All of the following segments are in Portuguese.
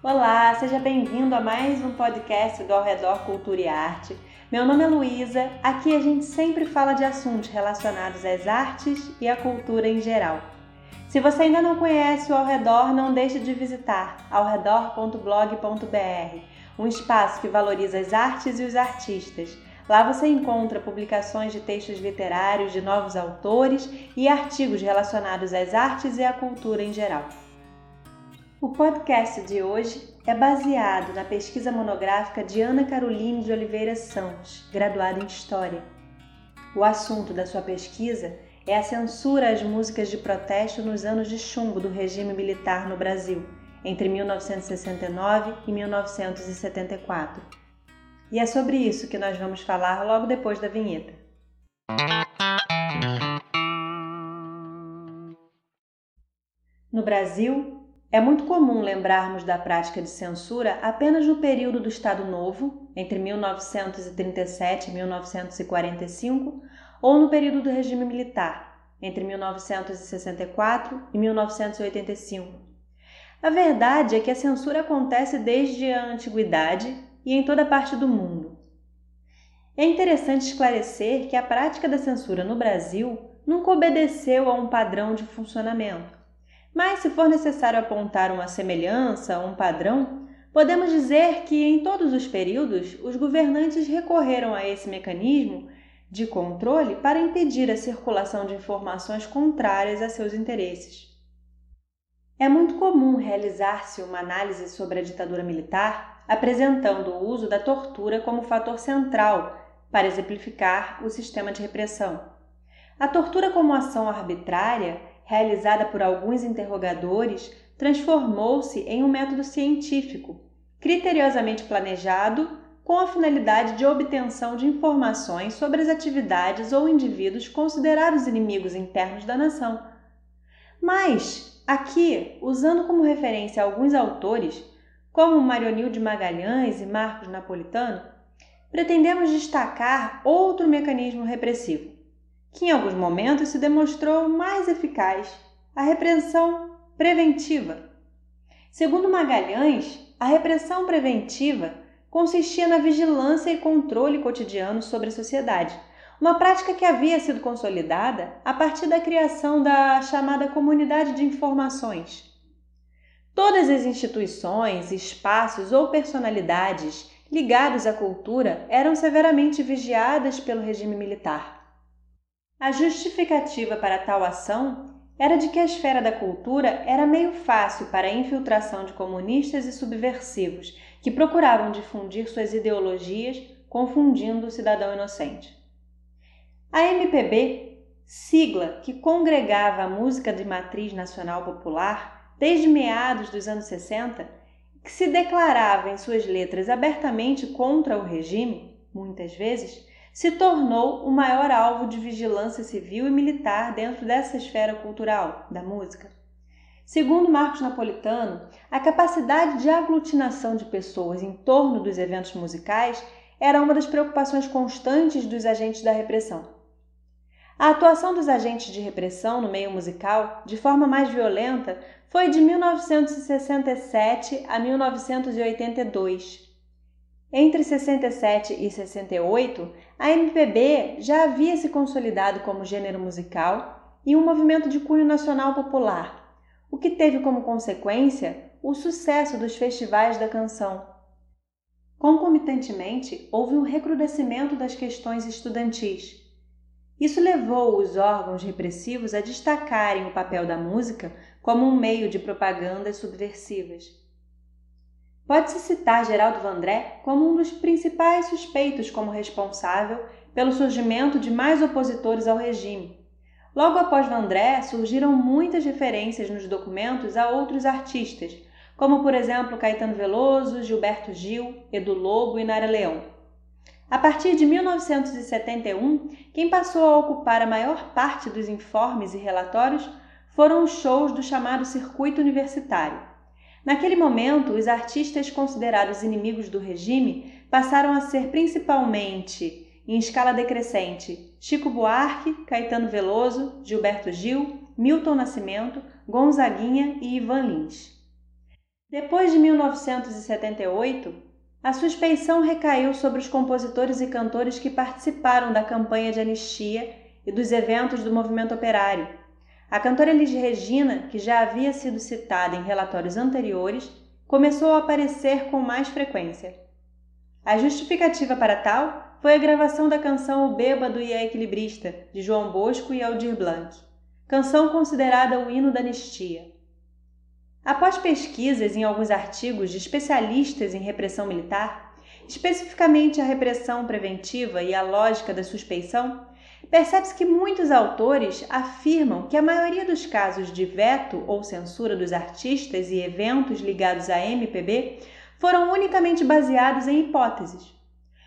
Olá, seja bem-vindo a mais um podcast do Ao Redor Cultura e Arte. Meu nome é Luísa, aqui a gente sempre fala de assuntos relacionados às artes e à cultura em geral. Se você ainda não conhece o Ao Redor, não deixe de visitar alredor.blog.br, um espaço que valoriza as artes e os artistas. Lá você encontra publicações de textos literários de novos autores e artigos relacionados às artes e à cultura em geral. O podcast de hoje é baseado na pesquisa monográfica de Ana Caroline de Oliveira Santos, graduada em História. O assunto da sua pesquisa é a censura às músicas de protesto nos anos de chumbo do regime militar no Brasil, entre 1969 e 1974. E é sobre isso que nós vamos falar logo depois da vinheta. No Brasil, é muito comum lembrarmos da prática de censura apenas no período do Estado Novo, entre 1937 e 1945, ou no período do regime militar, entre 1964 e 1985. A verdade é que a censura acontece desde a antiguidade e em toda parte do mundo. É interessante esclarecer que a prática da censura no Brasil nunca obedeceu a um padrão de funcionamento mas se for necessário apontar uma semelhança, um padrão, podemos dizer que em todos os períodos os governantes recorreram a esse mecanismo de controle para impedir a circulação de informações contrárias a seus interesses. É muito comum realizar-se uma análise sobre a ditadura militar apresentando o uso da tortura como fator central para exemplificar o sistema de repressão. A tortura como ação arbitrária realizada por alguns interrogadores, transformou-se em um método científico, criteriosamente planejado com a finalidade de obtenção de informações sobre as atividades ou indivíduos considerados inimigos internos da nação. Mas, aqui, usando como referência alguns autores, como Marionil de Magalhães e Marcos Napolitano, pretendemos destacar outro mecanismo repressivo, que em alguns momentos se demonstrou mais eficaz, a repressão preventiva. Segundo Magalhães, a repressão preventiva consistia na vigilância e controle cotidiano sobre a sociedade, uma prática que havia sido consolidada a partir da criação da chamada Comunidade de Informações. Todas as instituições, espaços ou personalidades ligados à cultura eram severamente vigiadas pelo regime militar. A justificativa para tal ação era de que a esfera da cultura era meio fácil para a infiltração de comunistas e subversivos que procuravam difundir suas ideologias, confundindo o cidadão inocente. A MPB, sigla que congregava a música de matriz nacional popular desde meados dos anos 60, que se declarava em suas letras abertamente contra o regime, muitas vezes, se tornou o maior alvo de vigilância civil e militar dentro dessa esfera cultural da música. Segundo Marcos Napolitano, a capacidade de aglutinação de pessoas em torno dos eventos musicais era uma das preocupações constantes dos agentes da repressão. A atuação dos agentes de repressão no meio musical, de forma mais violenta, foi de 1967 a 1982 entre 67 e 68, a MPB já havia se consolidado como gênero musical e um movimento de cunho nacional popular, o que teve como consequência o sucesso dos festivais da canção. Concomitantemente, houve um recrudescimento das questões estudantis. Isso levou os órgãos repressivos a destacarem o papel da música como um meio de propagandas subversivas. Pode-se citar Geraldo Vandré como um dos principais suspeitos como responsável pelo surgimento de mais opositores ao regime. Logo após Vandré, surgiram muitas referências nos documentos a outros artistas, como por exemplo Caetano Veloso, Gilberto Gil, Edu Lobo e Nara Leão. A partir de 1971, quem passou a ocupar a maior parte dos informes e relatórios foram os shows do chamado circuito universitário. Naquele momento, os artistas considerados inimigos do regime passaram a ser principalmente, em escala decrescente, Chico Buarque, Caetano Veloso, Gilberto Gil, Milton Nascimento, Gonzaguinha e Ivan Lins. Depois de 1978, a suspeição recaiu sobre os compositores e cantores que participaram da campanha de anistia e dos eventos do movimento operário. A cantora Elis Regina, que já havia sido citada em relatórios anteriores, começou a aparecer com mais frequência. A justificativa para tal foi a gravação da canção O Bêbado e a Equilibrista, de João Bosco e Aldir Blanc, canção considerada o hino da anistia. Após pesquisas em alguns artigos de especialistas em repressão militar, especificamente a repressão preventiva e a lógica da suspeição, percebe-se que muitos autores afirmam que a maioria dos casos de veto ou censura dos artistas e eventos ligados à MPB foram unicamente baseados em hipóteses.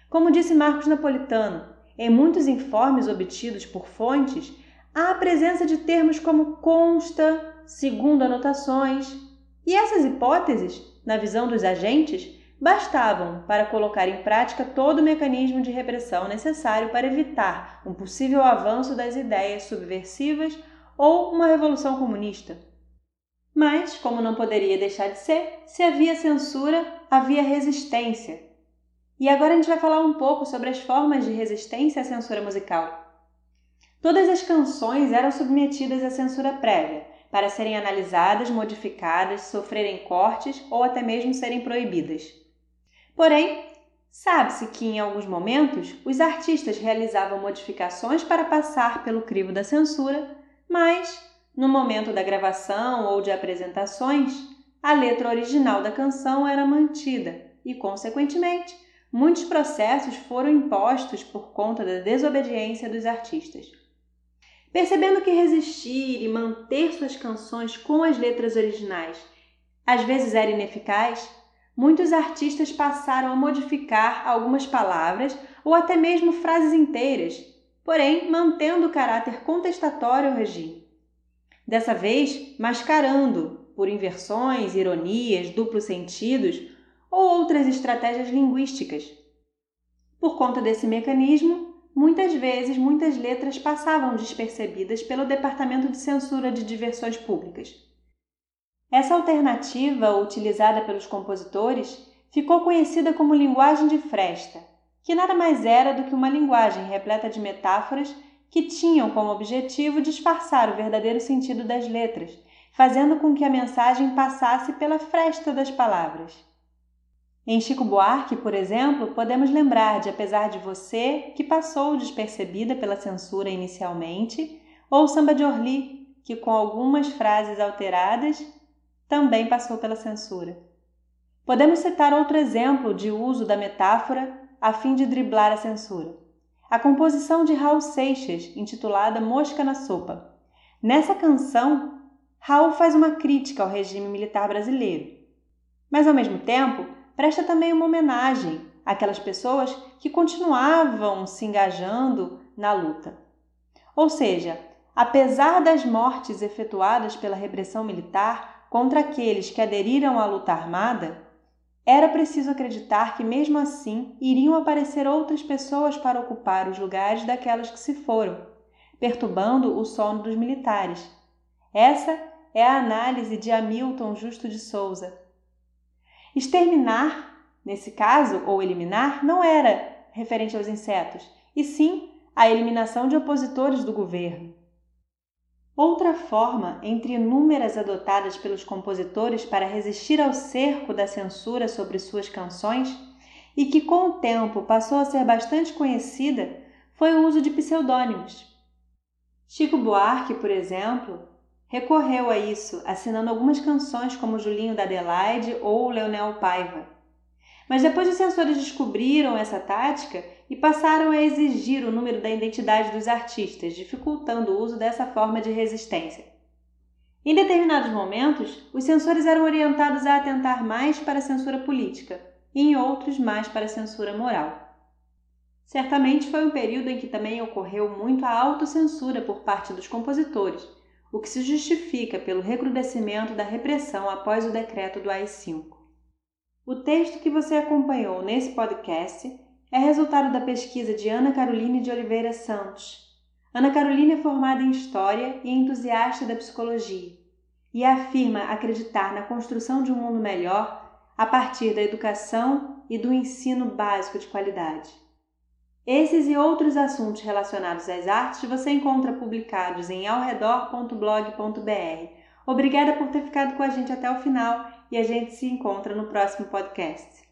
Como disse Marcos Napolitano, em muitos informes obtidos por fontes, há a presença de termos como consta, segundo anotações, e essas hipóteses, na visão dos agentes, bastavam para colocar em prática todo o mecanismo de repressão necessário para evitar um possível avanço das ideias subversivas ou uma revolução comunista. Mas, como não poderia deixar de ser, se havia censura, havia resistência. E agora a gente vai falar um pouco sobre as formas de resistência à censura musical. Todas as canções eram submetidas à censura prévia, para serem analisadas, modificadas, sofrerem cortes ou até mesmo serem proibidas. Porém, sabe-se que em alguns momentos os artistas realizavam modificações para passar pelo crivo da censura, mas, no momento da gravação ou de apresentações, a letra original da canção era mantida e, consequentemente, muitos processos foram impostos por conta da desobediência dos artistas. Percebendo que resistir e manter suas canções com as letras originais às vezes era ineficaz, muitos artistas passaram a modificar algumas palavras ou até mesmo frases inteiras, porém mantendo o caráter contestatório ao regime. Dessa vez, mascarando por inversões, ironias, duplos sentidos ou outras estratégias linguísticas. Por conta desse mecanismo, Muitas vezes, muitas letras passavam despercebidas pelo Departamento de Censura de Diversões Públicas. Essa alternativa, utilizada pelos compositores, ficou conhecida como linguagem de fresta, que nada mais era do que uma linguagem repleta de metáforas que tinham como objetivo disfarçar o verdadeiro sentido das letras, fazendo com que a mensagem passasse pela fresta das palavras. Em Chico Buarque, por exemplo, podemos lembrar de Apesar de Você, que passou despercebida pela censura inicialmente, ou Samba de Orly, que com algumas frases alteradas também passou pela censura. Podemos citar outro exemplo de uso da metáfora a fim de driblar a censura. A composição de Raul Seixas, intitulada Mosca na Sopa. Nessa canção, Raul faz uma crítica ao regime militar brasileiro, mas ao mesmo tempo presta também uma homenagem àquelas pessoas que continuavam se engajando na luta. Ou seja, apesar das mortes efetuadas pela repressão militar contra aqueles que aderiram à luta armada, era preciso acreditar que, mesmo assim, iriam aparecer outras pessoas para ocupar os lugares daquelas que se foram, perturbando o sono dos militares. Essa é a análise de Hamilton Justo de Souza, Exterminar, nesse caso, ou eliminar, não era referente aos insetos, e sim a eliminação de opositores do governo. Outra forma, entre inúmeras adotadas pelos compositores para resistir ao cerco da censura sobre suas canções, e que com o tempo passou a ser bastante conhecida, foi o uso de pseudônimos. Chico Buarque, por exemplo, recorreu a isso, assinando algumas canções como Julinho da Adelaide ou Leonel Paiva. Mas depois os censores descobriram essa tática e passaram a exigir o número da identidade dos artistas, dificultando o uso dessa forma de resistência. Em determinados momentos, os censores eram orientados a atentar mais para a censura política e em outros mais para a censura moral. Certamente foi um período em que também ocorreu muito a autocensura por parte dos compositores, o que se justifica pelo recrudescimento da repressão após o decreto do AI-5. O texto que você acompanhou nesse podcast é resultado da pesquisa de Ana Caroline de Oliveira Santos. Ana Carolina é formada em História e entusiasta da psicologia. e afirma acreditar na construção de um mundo melhor a partir da educação e do ensino básico de qualidade. Esses e outros assuntos relacionados às artes você encontra publicados em alredor.blog.br. Obrigada por ter ficado com a gente até o final e a gente se encontra no próximo podcast.